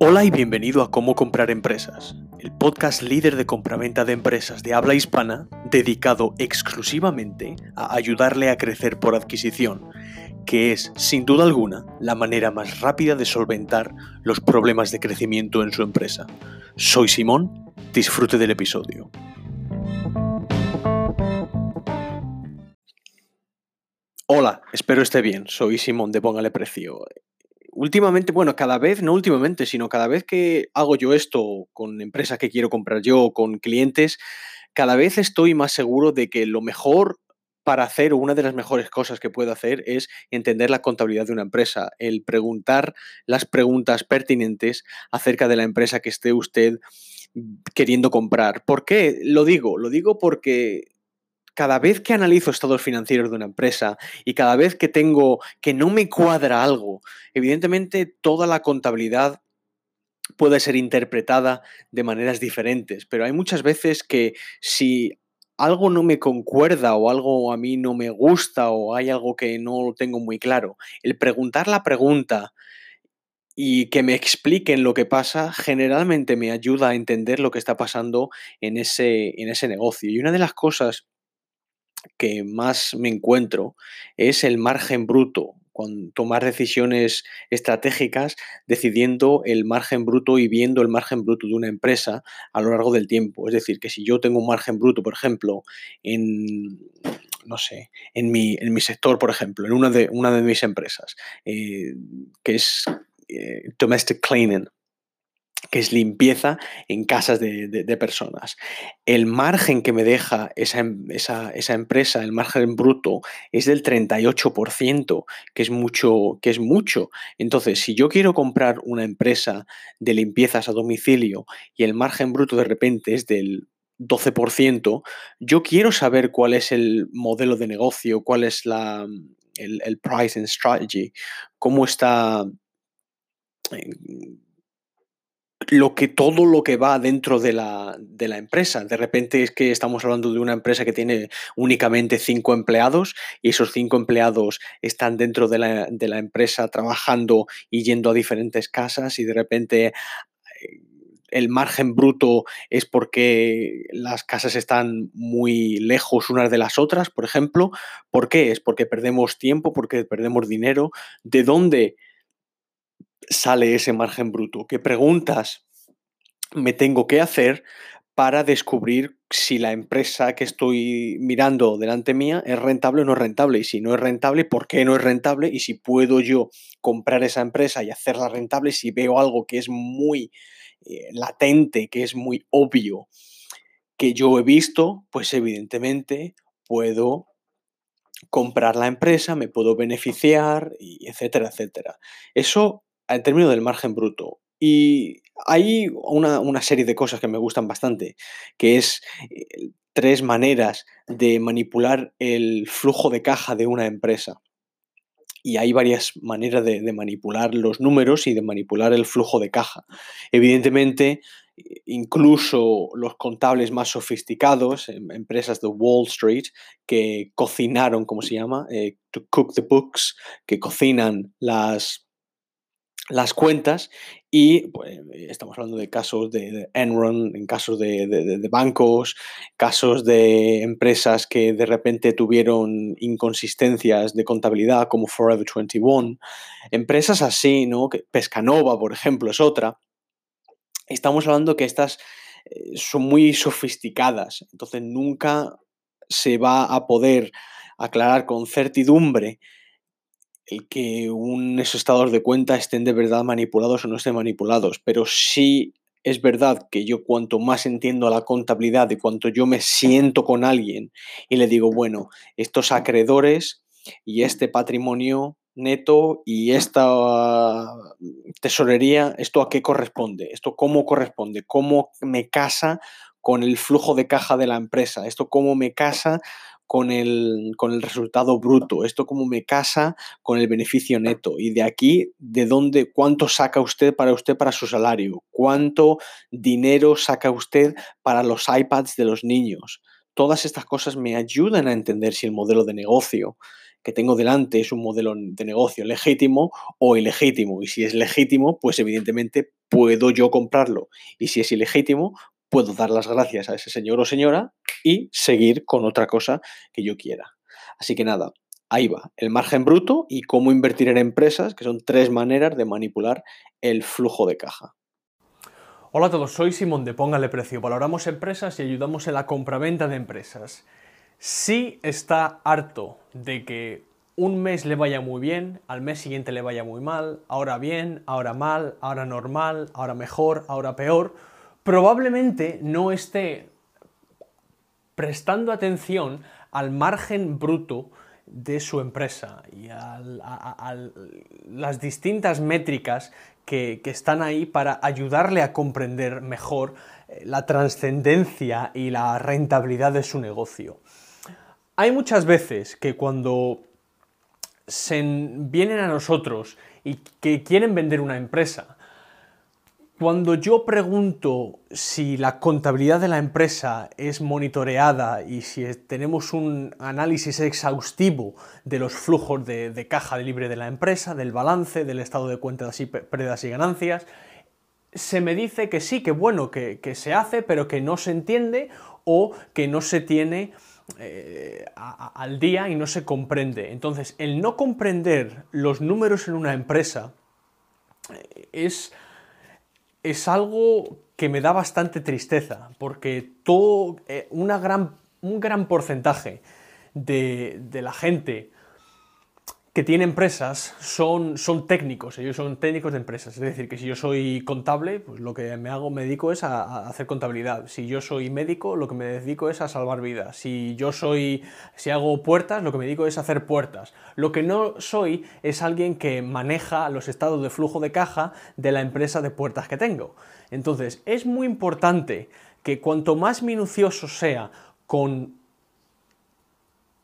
Hola y bienvenido a Cómo comprar empresas, el podcast líder de compraventa de empresas de habla hispana dedicado exclusivamente a ayudarle a crecer por adquisición, que es, sin duda alguna, la manera más rápida de solventar los problemas de crecimiento en su empresa. Soy Simón, disfrute del episodio. Hola, espero esté bien. Soy Simón de Póngale Precio últimamente, bueno, cada vez, no últimamente, sino cada vez que hago yo esto con empresas que quiero comprar yo, con clientes, cada vez estoy más seguro de que lo mejor para hacer, o una de las mejores cosas que puedo hacer es entender la contabilidad de una empresa, el preguntar las preguntas pertinentes acerca de la empresa que esté usted queriendo comprar. ¿Por qué lo digo? Lo digo porque cada vez que analizo estados financieros de una empresa y cada vez que tengo que no me cuadra algo, evidentemente toda la contabilidad puede ser interpretada de maneras diferentes, pero hay muchas veces que si algo no me concuerda o algo a mí no me gusta o hay algo que no tengo muy claro, el preguntar la pregunta y que me expliquen lo que pasa, generalmente me ayuda a entender lo que está pasando en ese, en ese negocio. Y una de las cosas que más me encuentro es el margen bruto, con tomar decisiones estratégicas, decidiendo el margen bruto y viendo el margen bruto de una empresa a lo largo del tiempo. Es decir, que si yo tengo un margen bruto, por ejemplo, en no sé, en mi, en mi sector, por ejemplo, en una de, una de mis empresas, eh, que es eh, Domestic Cleaning, que es limpieza en casas de, personas. El margen que me deja em, esa, esa, empresa, el margen bruto, es del 38%, que es mucho, que es mucho. Entonces, si yo quiero comprar una empresa de limpiezas a domicilio y el margen bruto de repente es del 12%, yo quiero saber cuál es el modelo de negocio, cuál es la, el, el pricing strategy, cómo está lo que todo lo que va dentro de la, de la, empresa. De repente es que estamos hablando de una empresa que tiene únicamente cinco empleados y esos cinco empleados están dentro de la, de la empresa trabajando y yendo a diferentes casas y de repente eh, el margen bruto es porque las casas están muy lejos unas de las otras, por ejemplo. ¿Por qué? Es porque perdemos tiempo, porque perdemos dinero. ¿De dónde? Sale ese margen bruto? ¿Qué preguntas me tengo que hacer para descubrir si la empresa que estoy mirando delante mía es rentable o no es rentable? Y si no es rentable, ¿por qué no es rentable? Y si puedo yo comprar esa empresa y hacerla rentable, si veo algo que es muy eh, latente, que es muy obvio, que yo he visto, pues evidentemente puedo comprar la empresa, me puedo beneficiar, y etcétera, etcétera. Eso en términos del margen bruto. Y hay una, serie de cosas que me gustan bastante, que es eh, tres maneras de manipular el flujo de caja de una empresa. Y hay varias maneras de, manipular los números y de manipular el flujo de caja. Evidentemente, incluso los contables más sofisticados, em, empresas de Wall Street, que cocinaron, ¿cómo se llama? Eh, to cook the books, que cocinan las, las cuentas y pues, estamos hablando de casos de, Enron, en casos de, bancos, casos de empresas que de repente tuvieron inconsistencias de contabilidad como Forever 21, empresas así, ¿no? Pescanova, por ejemplo, es otra. Estamos hablando que estas eh, son muy sofisticadas, entonces nunca se va a poder aclarar con certidumbre el que un estador de cuenta estén de verdad manipulados o no estén manipulados, pero sí es verdad que yo cuanto más entiendo la contabilidad y cuanto yo me siento con alguien y le digo, bueno, estos acreedores y este patrimonio neto y esta tesorería, ¿esto a qué corresponde? ¿Esto cómo corresponde? ¿Cómo me casa con el flujo de caja de la empresa? ¿Esto cómo me casa con el, con el resultado bruto, esto como me casa con el beneficio neto. Y de aquí, ¿de dónde, cuánto saca usted para usted para su salario? ¿Cuánto dinero saca usted para los iPads de los niños? Todas estas cosas me ayudan a entender si el modelo de negocio que tengo delante es un modelo de negocio legítimo o ilegítimo. Y si es legítimo, pues evidentemente puedo yo comprarlo. Y si es ilegítimo, puedo dar las gracias a ese señor o señora y seguir con otra cosa que yo quiera. Así que nada, ahí va, el margen bruto y cómo invertir en empresas, que son tres maneras de manipular el flujo de caja. Hola a todos, soy Simón de Póngale Precio. Valoramos empresas y ayudamos en la compraventa de empresas. Si está harto de que un mes le vaya muy bien, al mes siguiente le vaya muy mal, ahora bien, ahora mal, ahora normal, ahora mejor, ahora peor, probablemente no esté prestando atención al margen bruto de su empresa y a, las distintas métricas que, están ahí para ayudarle a comprender mejor eh, la trascendencia y la rentabilidad de su negocio. Hay muchas veces que cuando se vienen a nosotros y que quieren vender una empresa, cuando yo pregunto si la contabilidad de la empresa es monitoreada y si tenemos un análisis exhaustivo de los flujos de, caja libre de la empresa, del balance, del estado de cuentas y pérdidas y ganancias, se me dice que sí, que bueno, que, se hace, pero que no se entiende o que no se tiene eh, al día y no se comprende. Entonces, el no comprender los números en una empresa eh, es es algo que me da bastante tristeza, porque todo, eh, una gran, un gran porcentaje de, de la gente que tiene empresas son, son técnicos, ellos son técnicos de empresas. Es decir, que si yo soy contable, pues lo que me hago, me dedico es a, hacer contabilidad. Si yo soy médico, lo que me dedico es a salvar vidas. Si yo soy, si hago puertas, lo que me dedico es a hacer puertas. Lo que no soy es alguien que maneja los estados de flujo de caja de la empresa de puertas que tengo. Entonces, es muy importante que cuanto más minucioso sea con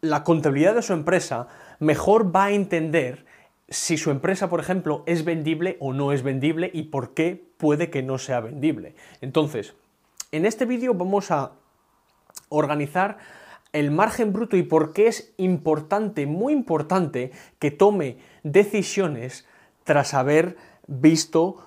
la contabilidad de su empresa, mejor va a entender si su empresa, por ejemplo, es vendible o no es vendible y por qué puede que no sea vendible. Entonces, en este vídeo vamos a organizar el margen bruto y por qué es importante, muy importante, que tome decisiones tras haber visto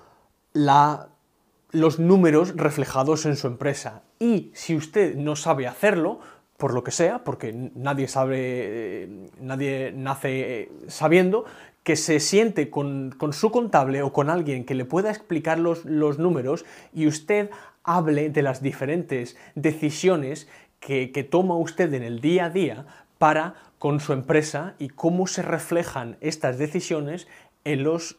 los números reflejados en su empresa. Y si usted no sabe hacerlo, por lo que sea, porque nadie sabe, nadie nace sabiendo, que se siente con, su contable o con alguien que le pueda explicar los, los, números y usted hable de las diferentes decisiones que, que toma usted en el día a día para con su empresa y cómo se reflejan estas decisiones en los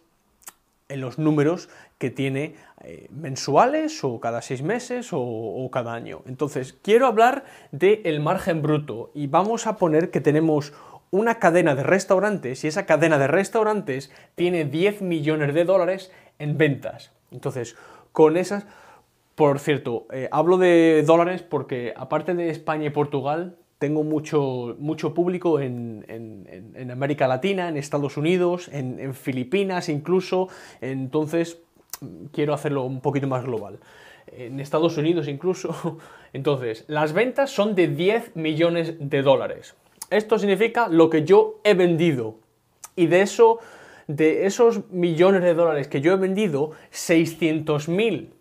en los números que tiene eh, mensuales o cada seis meses o, cada año. Entonces, quiero hablar del margen bruto y vamos a poner que tenemos una cadena de restaurantes y esa cadena de restaurantes tiene 10 millones de dólares en ventas. Entonces, con esas, por cierto, eh, hablo de dólares porque aparte de España y Portugal, tengo mucho, mucho público en, América Latina, en Estados Unidos, en, Filipinas incluso, entonces quiero hacerlo un poquito más global. En Estados Unidos incluso. Entonces, las ventas son de 10 millones de dólares. Esto significa lo que yo he vendido. Y de eso, de esos millones de dólares que yo he vendido, 600 mil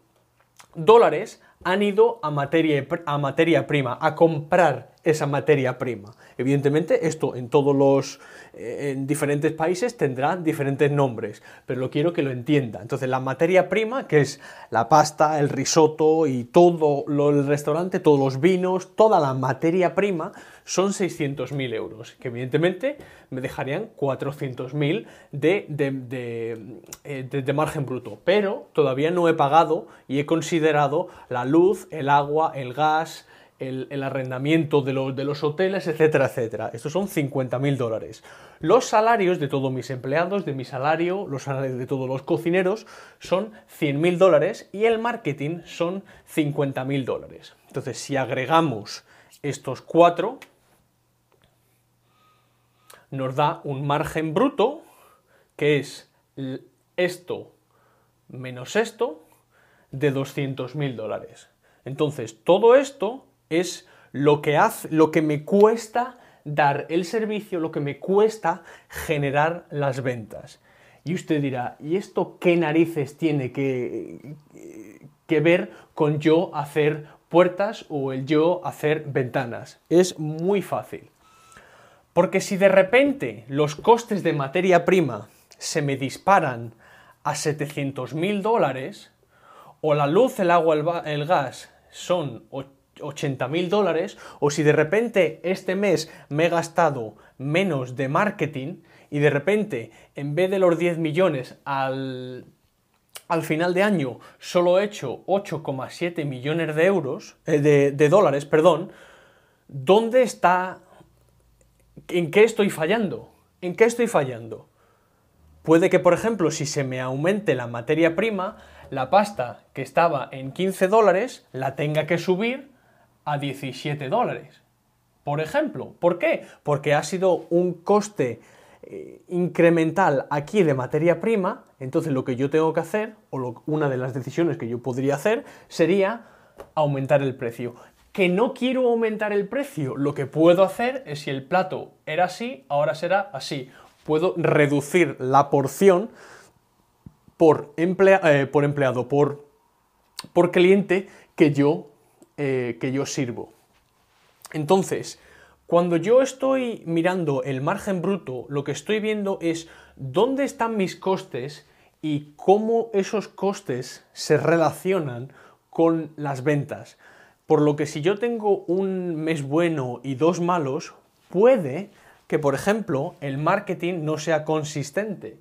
dólares han ido a materia, a materia prima, a comprar esa materia prima. Evidentemente, esto en todos los eh, en diferentes países tendrá diferentes nombres, pero lo quiero que lo entienda. Entonces, la materia prima, que es la pasta, el risotto y todo lo, el restaurante, todos los vinos, toda la materia prima, son 600.000 euros, que evidentemente me dejarían 400.000 de, de, eh, de, de margen bruto. Pero todavía no he pagado y he considerado la luz, el agua, el gas, el, arrendamiento de los, de los, hoteles, etcétera, etcétera. Estos son 50.000 dólares. Los salarios de todos mis empleados, de mi salario, los salarios de todos los cocineros son 100.000 dólares y el marketing son 50.000 dólares. Entonces, si agregamos estos cuatro, nos da un margen bruto, que es esto menos esto, de 200.000 dólares. Entonces, todo esto es lo que, hace, lo que me cuesta dar el servicio lo que me cuesta generar las ventas. Y usted dirá, ¿y esto qué narices tiene que, que ver con yo hacer puertas o el yo hacer ventanas? Es muy fácil. Porque si de repente los costes de materia prima se me disparan a 700 mil dólares, o la luz, el agua, el, gas son 80 mil dólares, o si de repente este mes me he gastado menos de marketing y de repente en vez de los 10 millones al, al final de año solo he hecho 8,7 millones de euros, eh, de, de dólares, perdón, ¿dónde está? ¿En qué estoy fallando? ¿En qué estoy fallando? Puede que, por ejemplo, si se me aumente la materia prima, la pasta que estaba en 15 dólares la tenga que subir a 17 dólares. Por ejemplo, ¿por qué? Porque ha sido un coste eh, incremental aquí de materia prima, entonces lo que yo tengo que hacer, o una de las decisiones que yo podría hacer, sería aumentar el precio. Que no quiero aumentar el precio, lo que puedo hacer es si el plato era así, ahora será así. Puedo reducir la porción por, eh, por empleado, por, por cliente que yo, eh, que yo sirvo. Entonces, cuando yo estoy mirando el margen bruto, lo que estoy viendo es dónde están mis costes y cómo esos costes se relacionan con las ventas. Por lo que si yo tengo un mes bueno y dos malos, puede que, por ejemplo, el marketing no sea consistente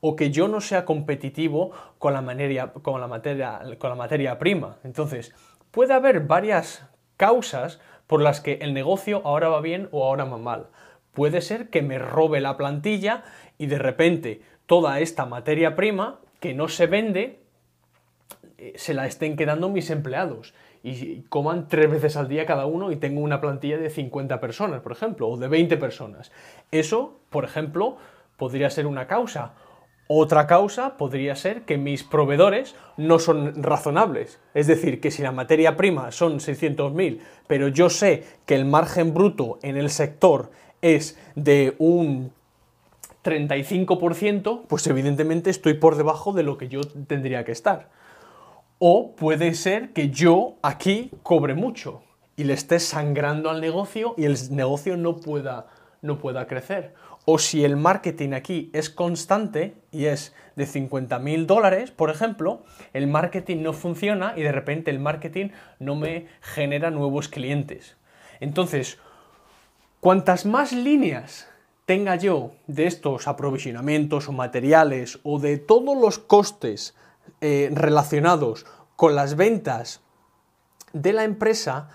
o que yo no sea competitivo con la, con la, materia, con la materia prima. Entonces, puede haber varias causas por las que el negocio ahora va bien o ahora va mal. Puede ser que me robe la plantilla y de repente toda esta materia prima que no se vende eh, se la estén quedando mis empleados y coman tres veces al día cada uno y tengo una plantilla de 50 personas, por ejemplo, o de 20 personas. Eso, por ejemplo, podría ser una causa. Otra causa podría ser que mis proveedores no son razonables. Es decir, que si la materia prima son 600.000, pero yo sé que el margen bruto en el sector es de un 35%, pues evidentemente estoy por debajo de lo que yo tendría que estar. O puede ser que yo aquí cobre mucho y le esté sangrando al negocio y el negocio no pueda, no pueda crecer o si el marketing aquí es constante y es de 50 mil dólares, por ejemplo, el marketing no funciona y de repente el marketing no me genera nuevos clientes. Entonces, cuantas más líneas tenga yo de estos aprovisionamientos o materiales o de todos los costes eh, relacionados con las ventas de la empresa,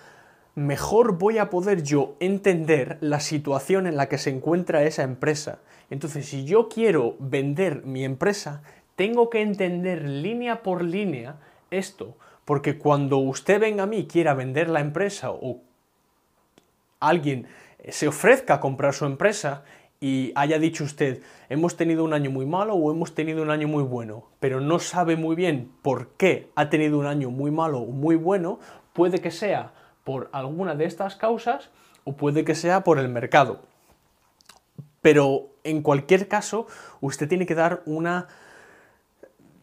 mejor voy a poder yo entender la situación en la que se encuentra esa empresa. Entonces, si yo quiero vender mi empresa, tengo que entender línea por línea esto, porque cuando usted venga a mí quiera vender la empresa o alguien se ofrezca a comprar su empresa y haya dicho usted, hemos tenido un año muy malo o hemos tenido un año muy bueno, pero no sabe muy bien por qué ha tenido un año muy malo o muy bueno, puede que sea por alguna de estas causas o puede que sea por el mercado. Pero en cualquier caso, usted tiene que dar una,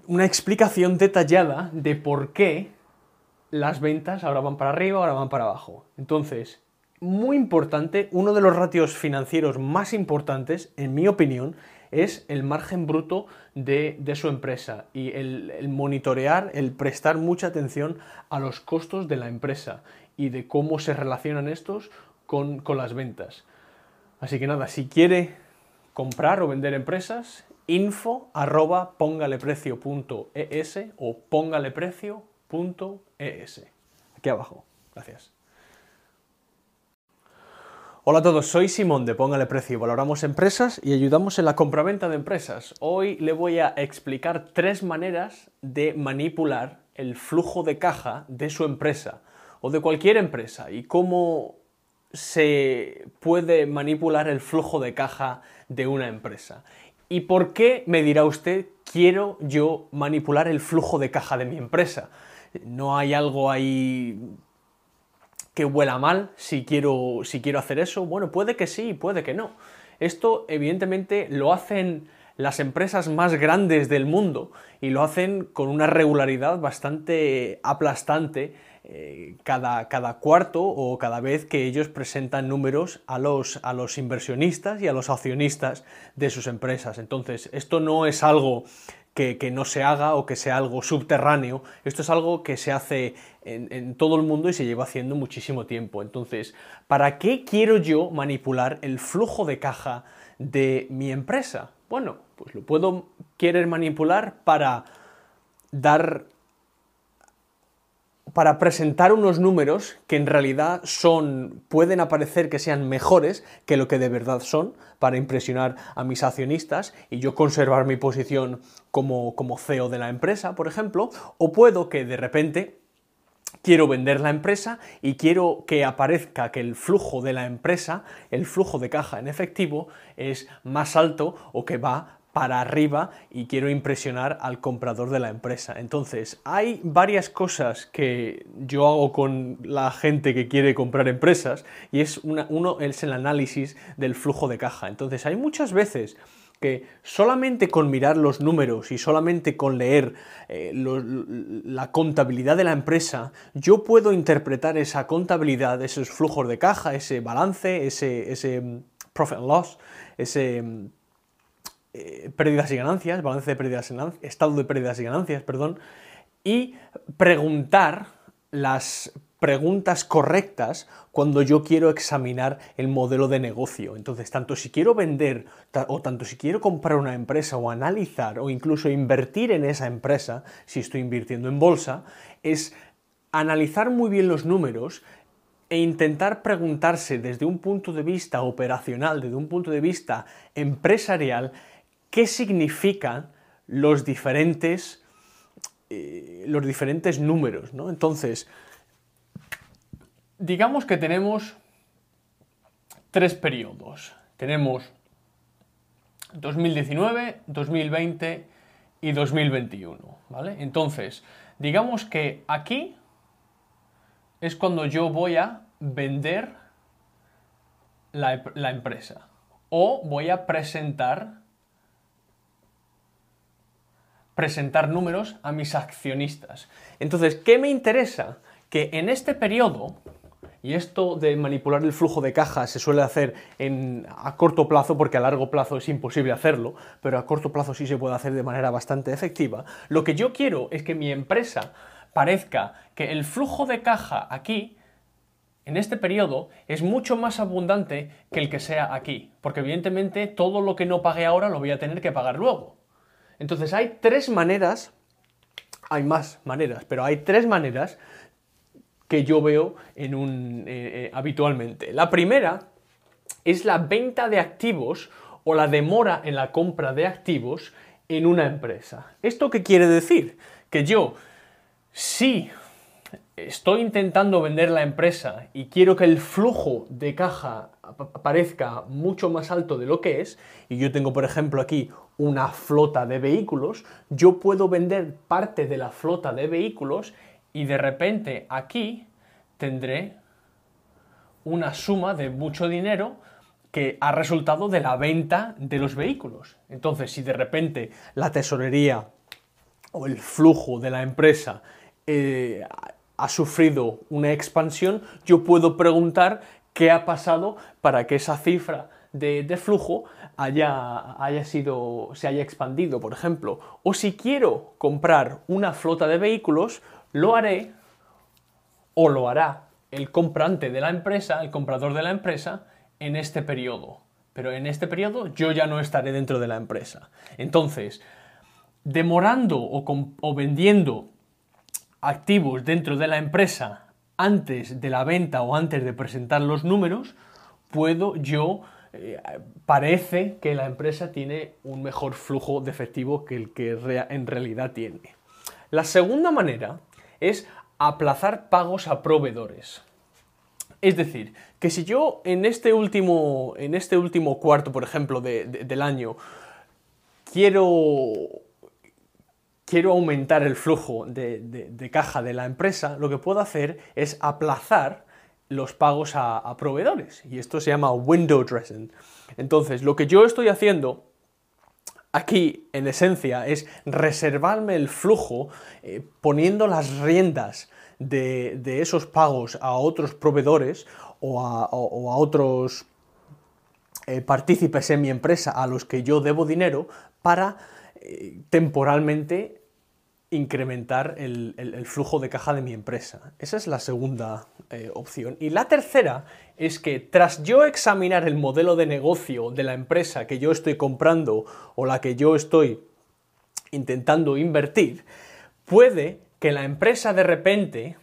una explicación detallada de por qué las ventas ahora van para arriba, ahora van para abajo. Entonces, muy importante, uno de los ratios financieros más importantes, en mi opinión, es el margen bruto de, su empresa y el, el, monitorear, el prestar mucha atención a los costos de la empresa y de cómo se relacionan estos con, las ventas. Así que nada, si quiere comprar o vender empresas, info arroba póngaleprecio.es o póngaleprecio.es. Aquí abajo. Gracias. Hola a todos, soy Simón de Póngale Precio. Valoramos empresas y ayudamos en la compraventa de empresas. Hoy le voy a explicar tres maneras de manipular el flujo de caja de su empresa o de cualquier empresa y cómo se puede manipular el flujo de caja de una empresa. ¿Y por qué, me dirá usted, quiero yo manipular el flujo de caja de mi empresa? No hay algo ahí que huela mal si quiero, si quiero hacer eso? Bueno, puede que sí, puede que no. Esto evidentemente lo hacen las empresas más grandes del mundo y lo hacen con una regularidad bastante aplastante eh, cada, cada, cuarto o cada vez que ellos presentan números a los, a los inversionistas y a los accionistas de sus empresas. Entonces, esto no es algo que, no se haga o que sea algo subterráneo. Esto es algo que se hace en, todo el mundo y se lleva haciendo muchísimo tiempo. Entonces, ¿para qué quiero yo manipular el flujo de caja de mi empresa? Bueno, pues lo puedo querer manipular para dar para presentar unos números que en realidad son, pueden aparecer que sean mejores que lo que de verdad son, para impresionar a mis accionistas y yo conservar mi posición como, como CEO de la empresa, por ejemplo, o puedo que de repente quiero vender la empresa y quiero que aparezca que el flujo de la empresa, el flujo de caja en efectivo, es más alto o que va para arriba y quiero impresionar al comprador de la empresa. Entonces, hay varias cosas que yo hago con la gente que quiere comprar empresas y es uno es el análisis del flujo de caja. Entonces, hay muchas veces que solamente con mirar los números y solamente con leer eh, la contabilidad de la empresa, yo puedo interpretar esa contabilidad, esos flujos de caja, ese balance, ese, ese profit and loss, ese eh, pérdidas y ganancias, balance de pérdidas y ganancias, estado de pérdidas y ganancias, perdón, y preguntar las preguntas correctas cuando yo quiero examinar el modelo de negocio. Entonces, tanto si quiero vender o tanto si quiero comprar una empresa o analizar o incluso invertir en esa empresa, si estoy invirtiendo en bolsa, es analizar muy bien los números e intentar preguntarse desde un punto de vista operacional, desde un punto de vista empresarial, qué significan los diferentes, eh, los diferentes números. ¿no? Entonces, digamos que tenemos tres periodos. Tenemos 2019, 2020 y 2021. ¿vale? Entonces, digamos que aquí es cuando yo voy a vender la, la empresa o voy a presentar presentar números a mis accionistas. Entonces, ¿qué me interesa? Que en este periodo, y esto de manipular el flujo de caja se suele hacer a corto plazo porque a largo plazo es imposible hacerlo, pero a corto plazo sí se puede hacer de manera bastante efectiva. Lo que yo quiero es que mi empresa parezca que el flujo de caja aquí, en este periodo, es mucho más abundante que el que sea aquí, porque evidentemente todo lo que no pague ahora lo voy a tener que pagar luego. Entonces hay tres maneras, hay más maneras, pero hay tres maneras que yo veo en un, eh, eh, habitualmente. La primera es la venta de activos o la demora en la compra de activos en una empresa. ¿Esto qué quiere decir? Que yo, si estoy intentando vender la empresa y quiero que el flujo de caja parezca mucho más alto de lo que es, y yo tengo por ejemplo aquí una flota de vehículos, yo puedo vender parte de la flota de vehículos y de repente aquí tendré una suma de mucho dinero que ha resultado de la venta de los vehículos. Entonces, si de repente la tesorería o el flujo de la empresa eh, ha sufrido una expansión, yo puedo preguntar qué ha pasado para que esa cifra de, flujo haya, haya, sido, se haya expandido, por ejemplo. O si quiero comprar una flota de vehículos, lo haré o lo hará el comprante de la empresa, el comprador de la empresa, en este periodo. Pero en este periodo yo ya no estaré dentro de la empresa. Entonces, demorando o, o vendiendo activos dentro de la empresa antes de la venta o antes de presentar los números, puedo yo, eh, parece que la empresa tiene un mejor flujo de efectivo que el que en realidad tiene. La segunda manera es aplazar pagos a proveedores. Es decir, que si yo en este último, en este último cuarto, por ejemplo, del año, quiero quiero aumentar el flujo de, caja de la empresa, lo que puedo hacer es aplazar los pagos a, proveedores. Y esto se llama window dressing. Entonces, lo que yo estoy haciendo aquí, en esencia, es reservarme el flujo eh, poniendo las riendas de, esos pagos a otros proveedores o a, otros eh, partícipes en mi empresa a los que yo debo dinero para temporalmente incrementar el, flujo de caja de mi empresa. Esa es la segunda eh, opción. Y la tercera es que tras yo examinar el modelo de negocio de la empresa que yo estoy comprando o la que yo estoy intentando invertir, puede que la empresa de repente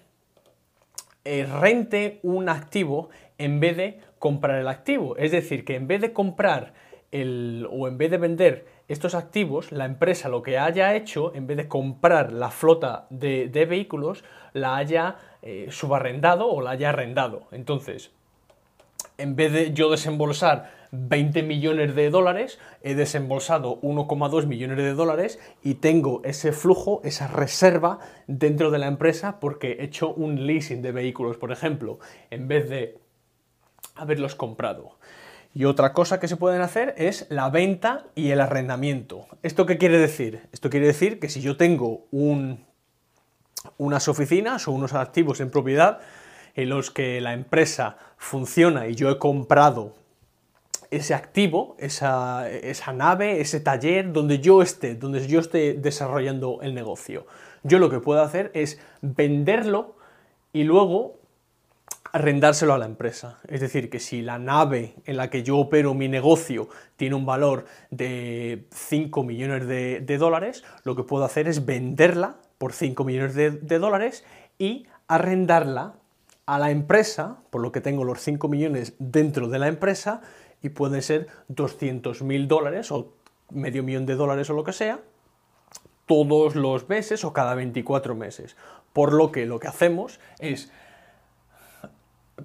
eh, rente un activo en vez de comprar el activo. Es decir, que en vez de comprar el, o en vez de vender estos activos, la empresa lo que haya hecho, en vez de comprar la flota de, vehículos, la haya eh, subarrendado o la haya arrendado. Entonces, en vez de yo desembolsar 20 millones de dólares, he desembolsado 1,2 millones de dólares y tengo ese flujo, esa reserva dentro de la empresa porque he hecho un leasing de vehículos, por ejemplo, en vez de haberlos comprado. Y otra cosa que se pueden hacer es la venta y el arrendamiento. ¿Esto qué quiere decir? Esto quiere decir que si yo tengo unas oficinas o unos activos en propiedad en los que la empresa funciona y yo he comprado ese activo, esa, esa nave, ese taller donde yo esté, donde yo esté desarrollando el negocio. Yo lo que puedo hacer es venderlo y luego arrendárselo a la empresa. Es decir, que si la nave en la que yo opero mi negocio tiene un valor de 5 millones de, dólares, lo que puedo hacer es venderla por 5 millones de, dólares y arrendarla a la empresa, por lo que tengo los 5 millones dentro de la empresa, y puede ser 200 mil dólares o medio millón de dólares o lo que sea, todos los meses o cada 24 meses. Por lo que lo que hacemos es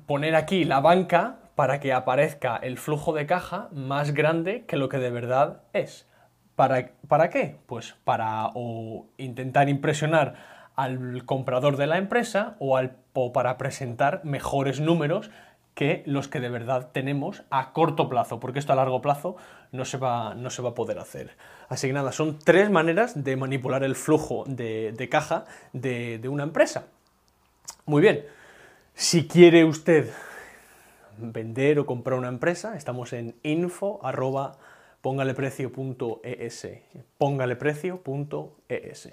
poner aquí la banca para que aparezca el flujo de caja más grande que lo que de verdad es. ¿Para, ¿Para qué? Pues para o intentar impresionar al comprador de la empresa o, al, para presentar mejores números que los que de verdad tenemos a corto plazo, porque esto a largo plazo no se va, no se va a poder hacer. Así que nada, son tres maneras de manipular el flujo de, caja de, de una empresa. Muy bien, si quiere usted vender o comprar una empresa, estamos en info póngaleprecio.es. Póngaleprecio.es.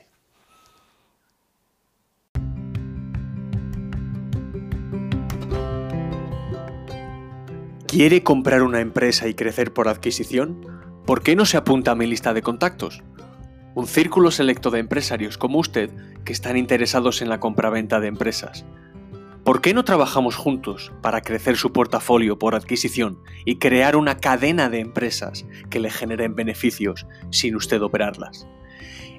¿Quiere comprar una empresa y crecer por adquisición? ¿Por qué no se apunta a mi lista de contactos? Un círculo selecto de empresarios como usted que están interesados en la compraventa de empresas ¿Por qué no trabajamos juntos para crecer su portafolio por adquisición y crear una cadena de empresas que le generen beneficios sin usted operarlas?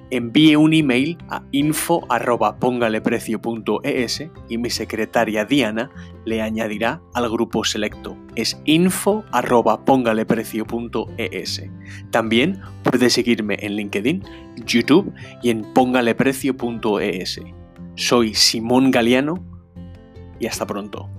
Envíe un email a info.pongaleprecio.es y mi secretaria Diana le añadirá al grupo selecto. Es info.pongaleprecio.es. También puede seguirme en LinkedIn, YouTube y en pongaleprecio.es. Soy Simón Galeano y hasta pronto.